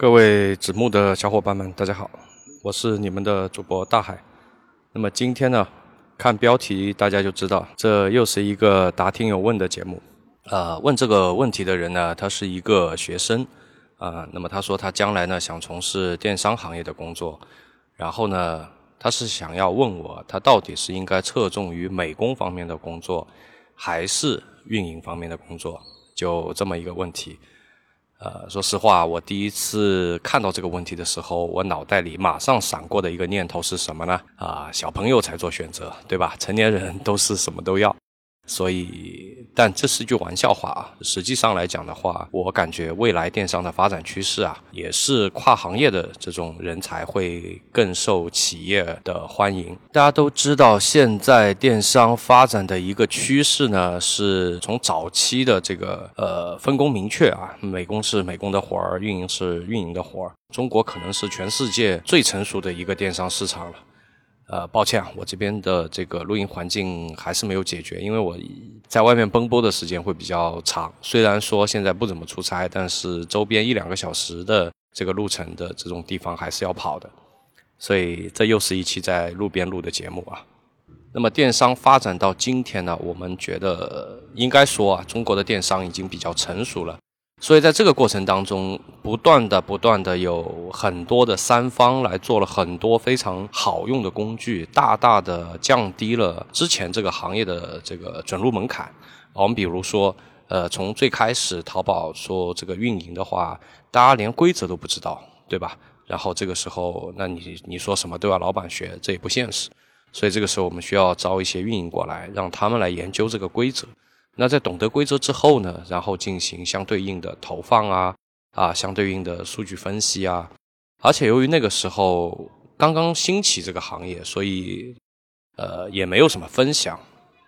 各位子木的小伙伴们，大家好，我是你们的主播大海。那么今天呢，看标题大家就知道，这又是一个答听友问的节目。呃，问这个问题的人呢，他是一个学生啊。那么他说他将来呢想从事电商行业的工作，然后呢，他是想要问我，他到底是应该侧重于美工方面的工作，还是运营方面的工作？就这么一个问题。呃，说实话，我第一次看到这个问题的时候，我脑袋里马上闪过的一个念头是什么呢？啊，小朋友才做选择，对吧？成年人都是什么都要。所以，但这是句玩笑话啊。实际上来讲的话，我感觉未来电商的发展趋势啊，也是跨行业的这种人才会更受企业的欢迎。大家都知道，现在电商发展的一个趋势呢，是从早期的这个呃分工明确啊，美工是美工的活儿，运营是运营的活儿。中国可能是全世界最成熟的一个电商市场了。呃，抱歉啊，我这边的这个录音环境还是没有解决，因为我在外面奔波的时间会比较长。虽然说现在不怎么出差，但是周边一两个小时的这个路程的这种地方还是要跑的，所以这又是一期在路边录的节目啊。那么电商发展到今天呢，我们觉得应该说啊，中国的电商已经比较成熟了。所以在这个过程当中，不断的、不断的有很多的三方来做了很多非常好用的工具，大大的降低了之前这个行业的这个准入门槛。我们比如说，呃，从最开始淘宝说这个运营的话，大家连规则都不知道，对吧？然后这个时候，那你你说什么都要老板学，这也不现实。所以这个时候，我们需要招一些运营过来，让他们来研究这个规则。那在懂得规则之后呢，然后进行相对应的投放啊，啊，相对应的数据分析啊，而且由于那个时候刚刚兴起这个行业，所以呃也没有什么分享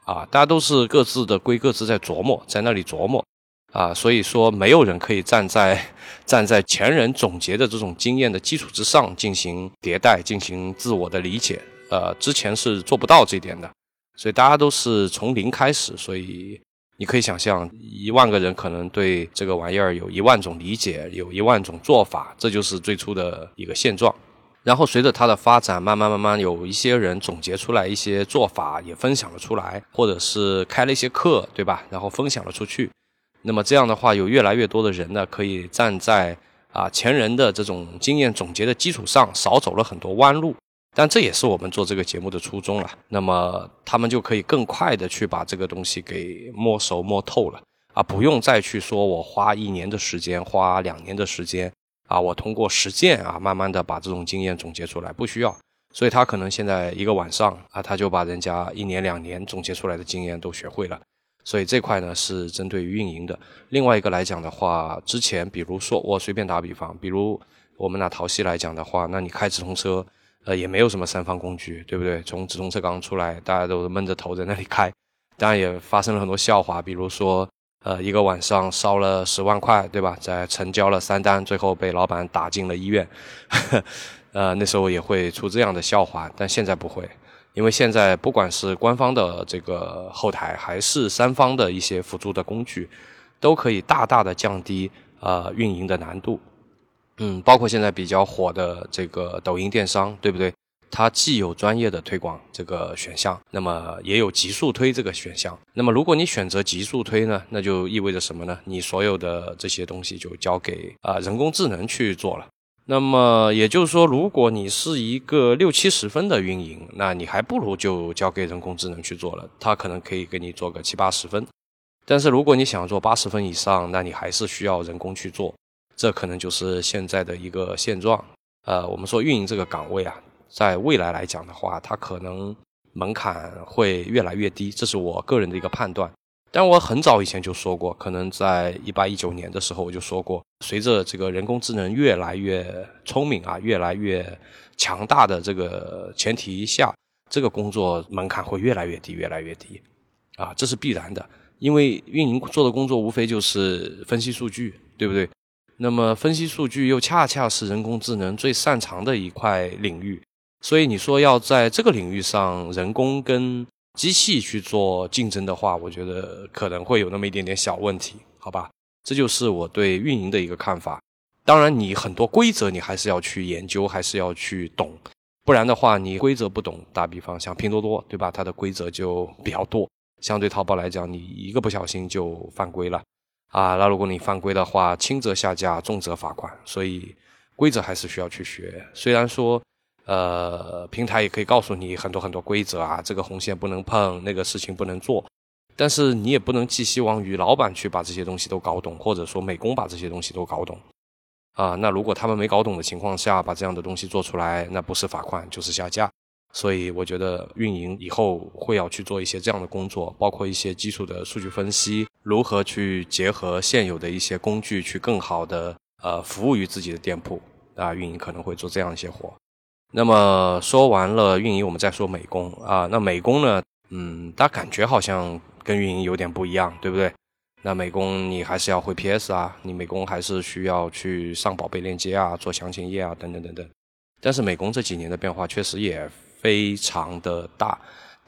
啊，大家都是各自的归各自在琢磨，在那里琢磨啊，所以说没有人可以站在站在前人总结的这种经验的基础之上进行迭代，进行自我的理解，呃，之前是做不到这点的，所以大家都是从零开始，所以。你可以想象，一万个人可能对这个玩意儿有一万种理解，有一万种做法，这就是最初的一个现状。然后随着它的发展，慢慢慢慢有一些人总结出来一些做法，也分享了出来，或者是开了一些课，对吧？然后分享了出去。那么这样的话，有越来越多的人呢，可以站在啊前人的这种经验总结的基础上，少走了很多弯路。但这也是我们做这个节目的初衷了。那么他们就可以更快的去把这个东西给摸熟摸透了啊，不用再去说我花一年的时间，花两年的时间啊，我通过实践啊，慢慢的把这种经验总结出来，不需要。所以他可能现在一个晚上啊，他就把人家一年两年总结出来的经验都学会了。所以这块呢是针对于运营的。另外一个来讲的话，之前比如说我随便打比方，比如我们拿淘系来讲的话，那你开直通车。呃，也没有什么三方工具，对不对？从直通车刚出来，大家都闷着头在那里开，当然也发生了很多笑话，比如说，呃，一个晚上烧了十万块，对吧？在成交了三单，最后被老板打进了医院，呃，那时候也会出这样的笑话，但现在不会，因为现在不管是官方的这个后台，还是三方的一些辅助的工具，都可以大大的降低呃运营的难度。嗯，包括现在比较火的这个抖音电商，对不对？它既有专业的推广这个选项，那么也有极速推这个选项。那么如果你选择极速推呢，那就意味着什么呢？你所有的这些东西就交给啊人工智能去做了。那么也就是说，如果你是一个六七十分的运营，那你还不如就交给人工智能去做了，它可能可以给你做个七八十分。但是如果你想做八十分以上，那你还是需要人工去做。这可能就是现在的一个现状。呃，我们说运营这个岗位啊，在未来来讲的话，它可能门槛会越来越低，这是我个人的一个判断。但我很早以前就说过，可能在一八一九年的时候我就说过，随着这个人工智能越来越聪明啊，越来越强大的这个前提下，这个工作门槛会越来越低，越来越低。啊，这是必然的，因为运营做的工作无非就是分析数据，对不对？那么分析数据又恰恰是人工智能最擅长的一块领域，所以你说要在这个领域上人工跟机器去做竞争的话，我觉得可能会有那么一点点小问题，好吧？这就是我对运营的一个看法。当然，你很多规则你还是要去研究，还是要去懂，不然的话，你规则不懂，打比方像拼多多，对吧？它的规则就比较多，相对淘宝来讲，你一个不小心就犯规了啊。那如果你犯规的话，轻则下架，重则罚款，所以规则还是需要去学。虽然说。呃，平台也可以告诉你很多很多规则啊，这个红线不能碰，那个事情不能做，但是你也不能寄希望于老板去把这些东西都搞懂，或者说美工把这些东西都搞懂啊。那如果他们没搞懂的情况下把这样的东西做出来，那不是罚款就是下架。所以我觉得运营以后会要去做一些这样的工作，包括一些基础的数据分析，如何去结合现有的一些工具去更好的呃服务于自己的店铺啊，运营可能会做这样一些活。那么说完了运营，我们再说美工啊。那美工呢？嗯，大家感觉好像跟运营有点不一样，对不对？那美工你还是要会 PS 啊，你美工还是需要去上宝贝链接啊，做详情页啊，等等等等。但是美工这几年的变化确实也非常的大。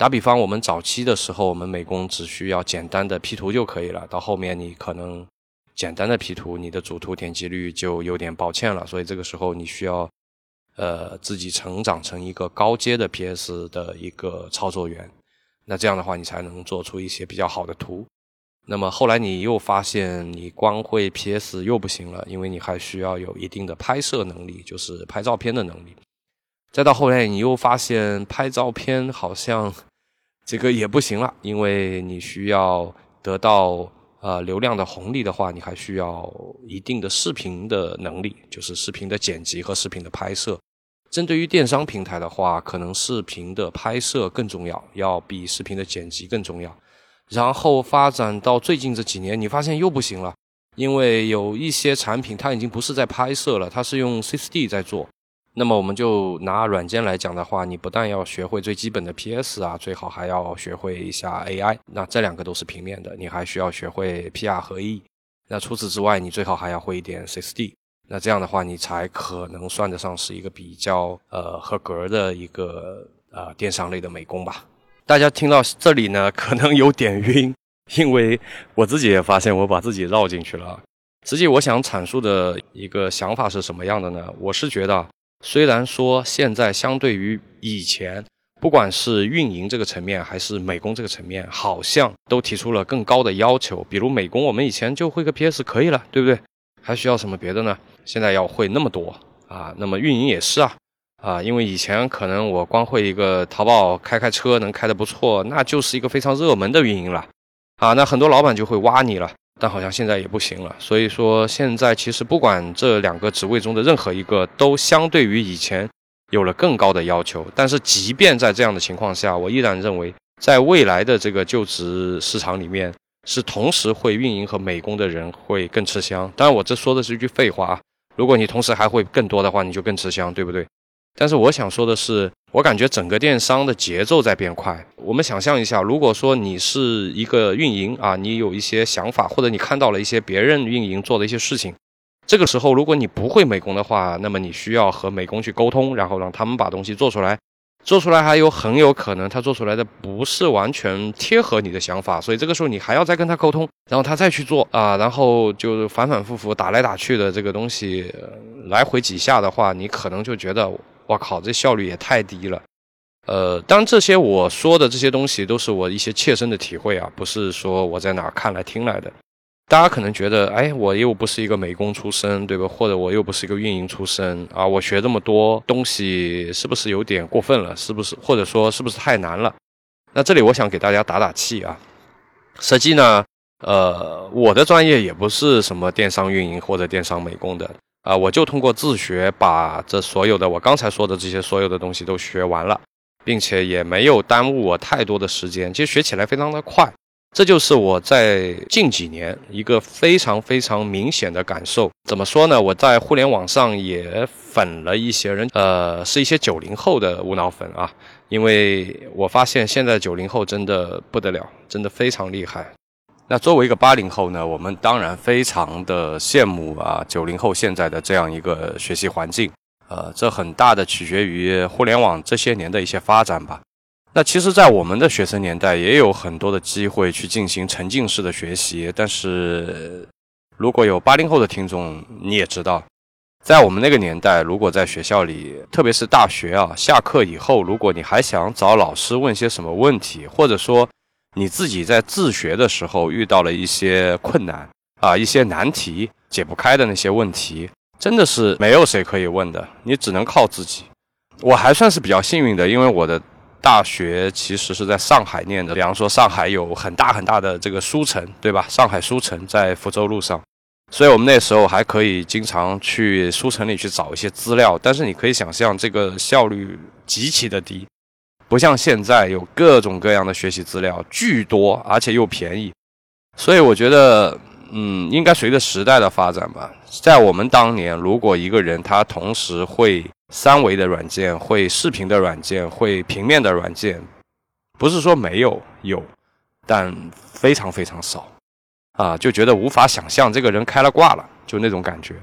打比方，我们早期的时候，我们美工只需要简单的 P 图就可以了。到后面你可能简单的 P 图，你的主图点击率就有点抱歉了。所以这个时候你需要。呃，自己成长成一个高阶的 PS 的一个操作员，那这样的话，你才能做出一些比较好的图。那么后来你又发现，你光会 PS 又不行了，因为你还需要有一定的拍摄能力，就是拍照片的能力。再到后来，你又发现拍照片好像这个也不行了，因为你需要得到。呃，流量的红利的话，你还需要一定的视频的能力，就是视频的剪辑和视频的拍摄。针对于电商平台的话，可能视频的拍摄更重要，要比视频的剪辑更重要。然后发展到最近这几年，你发现又不行了，因为有一些产品它已经不是在拍摄了，它是用 CSD 在做。那么我们就拿软件来讲的话，你不但要学会最基本的 PS 啊，最好还要学会一下 AI。那这两个都是平面的，你还需要学会 PR 合一。那除此之外，你最好还要会一点 CSD。那这样的话，你才可能算得上是一个比较呃合格的一个呃电商类的美工吧。大家听到这里呢，可能有点晕，因为我自己也发现我把自己绕进去了。实际我想阐述的一个想法是什么样的呢？我是觉得。虽然说现在相对于以前，不管是运营这个层面还是美工这个层面，好像都提出了更高的要求。比如美工，我们以前就会个 PS 可以了，对不对？还需要什么别的呢？现在要会那么多啊！那么运营也是啊，啊，因为以前可能我光会一个淘宝开开车能开得不错，那就是一个非常热门的运营了啊，那很多老板就会挖你了。但好像现在也不行了，所以说现在其实不管这两个职位中的任何一个，都相对于以前有了更高的要求。但是即便在这样的情况下，我依然认为，在未来的这个就职市场里面，是同时会运营和美工的人会更吃香。当然，我这说的是一句废话啊，如果你同时还会更多的话，你就更吃香，对不对？但是我想说的是，我感觉整个电商的节奏在变快。我们想象一下，如果说你是一个运营啊，你有一些想法，或者你看到了一些别人运营做的一些事情，这个时候如果你不会美工的话，那么你需要和美工去沟通，然后让他们把东西做出来。做出来还有很有可能他做出来的不是完全贴合你的想法，所以这个时候你还要再跟他沟通，然后他再去做啊，然后就反反复复打来打去的这个东西来回几下的话，你可能就觉得。我靠，这效率也太低了。呃，当然这些我说的这些东西都是我一些切身的体会啊，不是说我在哪看来听来的。大家可能觉得，哎，我又不是一个美工出身，对吧？或者我又不是一个运营出身啊，我学这么多东西是不是有点过分了？是不是？或者说是不是太难了？那这里我想给大家打打气啊。实际呢，呃，我的专业也不是什么电商运营或者电商美工的。啊，我就通过自学把这所有的我刚才说的这些所有的东西都学完了，并且也没有耽误我太多的时间，其实学起来非常的快。这就是我在近几年一个非常非常明显的感受。怎么说呢？我在互联网上也粉了一些人，呃，是一些九零后的无脑粉啊，因为我发现现在九零后真的不得了，真的非常厉害。那作为一个八零后呢，我们当然非常的羡慕啊九零后现在的这样一个学习环境，呃，这很大的取决于互联网这些年的一些发展吧。那其实，在我们的学生年代，也有很多的机会去进行沉浸式的学习。但是，如果有八零后的听众，你也知道，在我们那个年代，如果在学校里，特别是大学啊，下课以后，如果你还想找老师问些什么问题，或者说你自己在自学的时候遇到了一些困难啊，一些难题解不开的那些问题，真的是没有谁可以问的，你只能靠自己。我还算是比较幸运的，因为我的大学其实是在上海念的，比方说上海有很大很大的这个书城，对吧？上海书城在福州路上。所以我们那时候还可以经常去书城里去找一些资料，但是你可以想象这个效率极其的低，不像现在有各种各样的学习资料巨多，而且又便宜。所以我觉得，嗯，应该随着时代的发展吧。在我们当年，如果一个人他同时会三维的软件、会视频的软件、会平面的软件，不是说没有，有，但非常非常少。啊，就觉得无法想象这个人开了挂了，就那种感觉。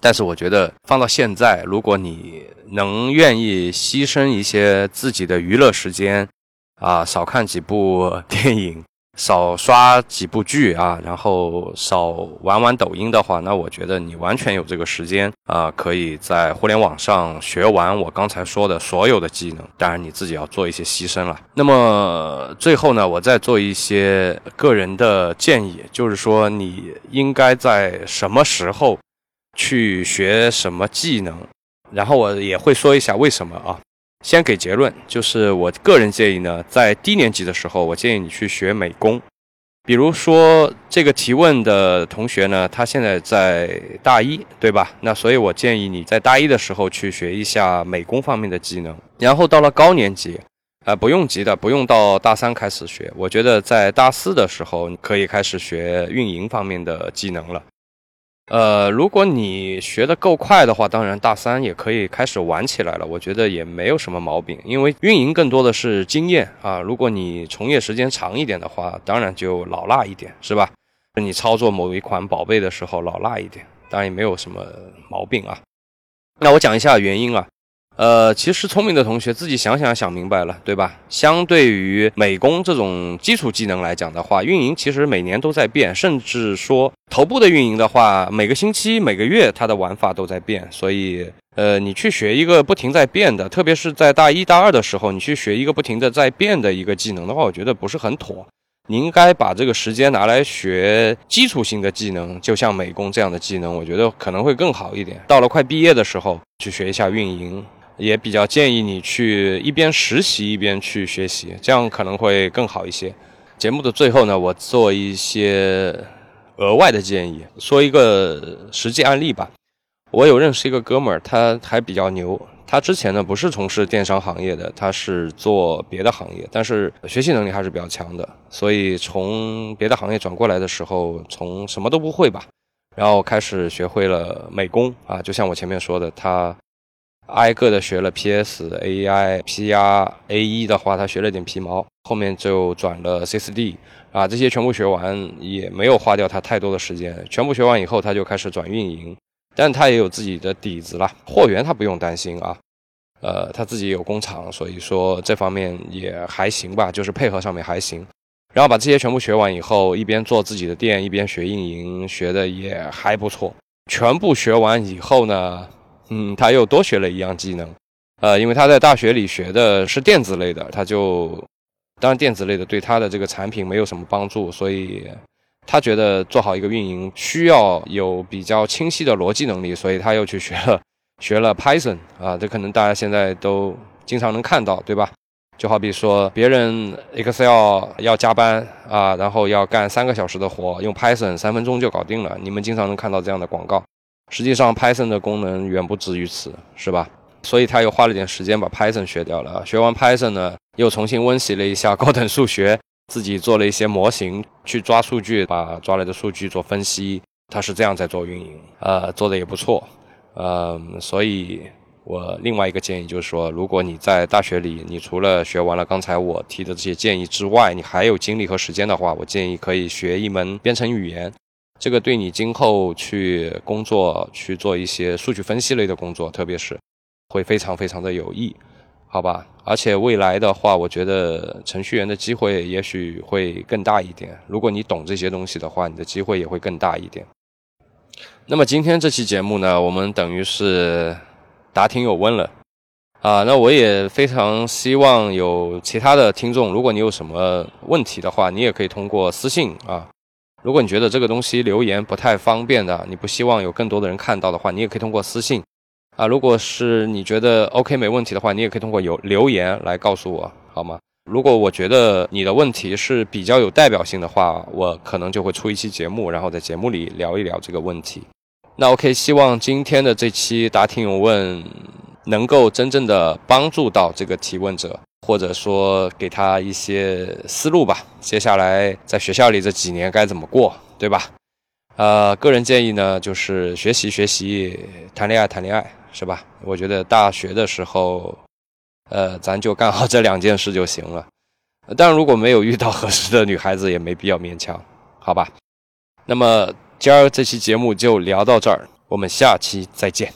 但是我觉得放到现在，如果你能愿意牺牲一些自己的娱乐时间，啊，少看几部电影。少刷几部剧啊，然后少玩玩抖音的话，那我觉得你完全有这个时间啊，可以在互联网上学完我刚才说的所有的技能。当然你自己要做一些牺牲了。那么最后呢，我再做一些个人的建议，就是说你应该在什么时候去学什么技能，然后我也会说一下为什么啊。先给结论，就是我个人建议呢，在低年级的时候，我建议你去学美工。比如说这个提问的同学呢，他现在在大一，对吧？那所以我建议你在大一的时候去学一下美工方面的技能，然后到了高年级，啊，不用急的，不用到大三开始学。我觉得在大四的时候你可以开始学运营方面的技能了。呃，如果你学得够快的话，当然大三也可以开始玩起来了。我觉得也没有什么毛病，因为运营更多的是经验啊。如果你从业时间长一点的话，当然就老辣一点，是吧？你操作某一款宝贝的时候老辣一点，当然也没有什么毛病啊。那我讲一下原因啊。呃，其实聪明的同学自己想想想明白了，对吧？相对于美工这种基础技能来讲的话，运营其实每年都在变，甚至说头部的运营的话，每个星期、每个月它的玩法都在变。所以，呃，你去学一个不停在变的，特别是在大一大二的时候，你去学一个不停的在变的一个技能的话，我觉得不是很妥。你应该把这个时间拿来学基础性的技能，就像美工这样的技能，我觉得可能会更好一点。到了快毕业的时候，去学一下运营。也比较建议你去一边实习一边去学习，这样可能会更好一些。节目的最后呢，我做一些额外的建议，说一个实际案例吧。我有认识一个哥们儿，他还比较牛。他之前呢不是从事电商行业的，他是做别的行业，但是学习能力还是比较强的。所以从别的行业转过来的时候，从什么都不会吧，然后开始学会了美工啊，就像我前面说的，他。挨个的学了 PS、AI、PR、A1 的话，他学了点皮毛，后面就转了 C4D 啊，这些全部学完也没有花掉他太多的时间。全部学完以后，他就开始转运营，但他也有自己的底子了，货源他不用担心啊。呃，他自己有工厂，所以说这方面也还行吧，就是配合上面还行。然后把这些全部学完以后，一边做自己的店，一边学运营，学的也还不错。全部学完以后呢？嗯，他又多学了一样技能，呃，因为他在大学里学的是电子类的，他就当然电子类的对他的这个产品没有什么帮助，所以他觉得做好一个运营需要有比较清晰的逻辑能力，所以他又去学了 学了 Python 啊，这可能大家现在都经常能看到，对吧？就好比说别人 Excel 要加班啊，然后要干三个小时的活，用 Python 三分钟就搞定了，你们经常能看到这样的广告。实际上，Python 的功能远不止于此，是吧？所以他又花了点时间把 Python 学掉了。学完 Python 呢，又重新温习了一下高等数学，自己做了一些模型去抓数据，把抓来的数据做分析。他是这样在做运营，呃，做的也不错。嗯，所以我另外一个建议就是说，如果你在大学里，你除了学完了刚才我提的这些建议之外，你还有精力和时间的话，我建议可以学一门编程语言。这个对你今后去工作、去做一些数据分析类的工作，特别是会非常非常的有益，好吧？而且未来的话，我觉得程序员的机会也许会更大一点。如果你懂这些东西的话，你的机会也会更大一点。那么今天这期节目呢，我们等于是答听有问了啊。那我也非常希望有其他的听众，如果你有什么问题的话，你也可以通过私信啊。如果你觉得这个东西留言不太方便的，你不希望有更多的人看到的话，你也可以通过私信啊。如果是你觉得 OK 没问题的话，你也可以通过有留言来告诉我，好吗？如果我觉得你的问题是比较有代表性的话，我可能就会出一期节目，然后在节目里聊一聊这个问题。那 OK，希望今天的这期答听有问能够真正的帮助到这个提问者，或者说给他一些思路吧。接下来在学校里这几年该怎么过，对吧？呃，个人建议呢，就是学习学习，谈恋爱谈恋爱，是吧？我觉得大学的时候，呃，咱就干好这两件事就行了。当然，如果没有遇到合适的女孩子，也没必要勉强，好吧？那么。今儿这期节目就聊到这儿，我们下期再见。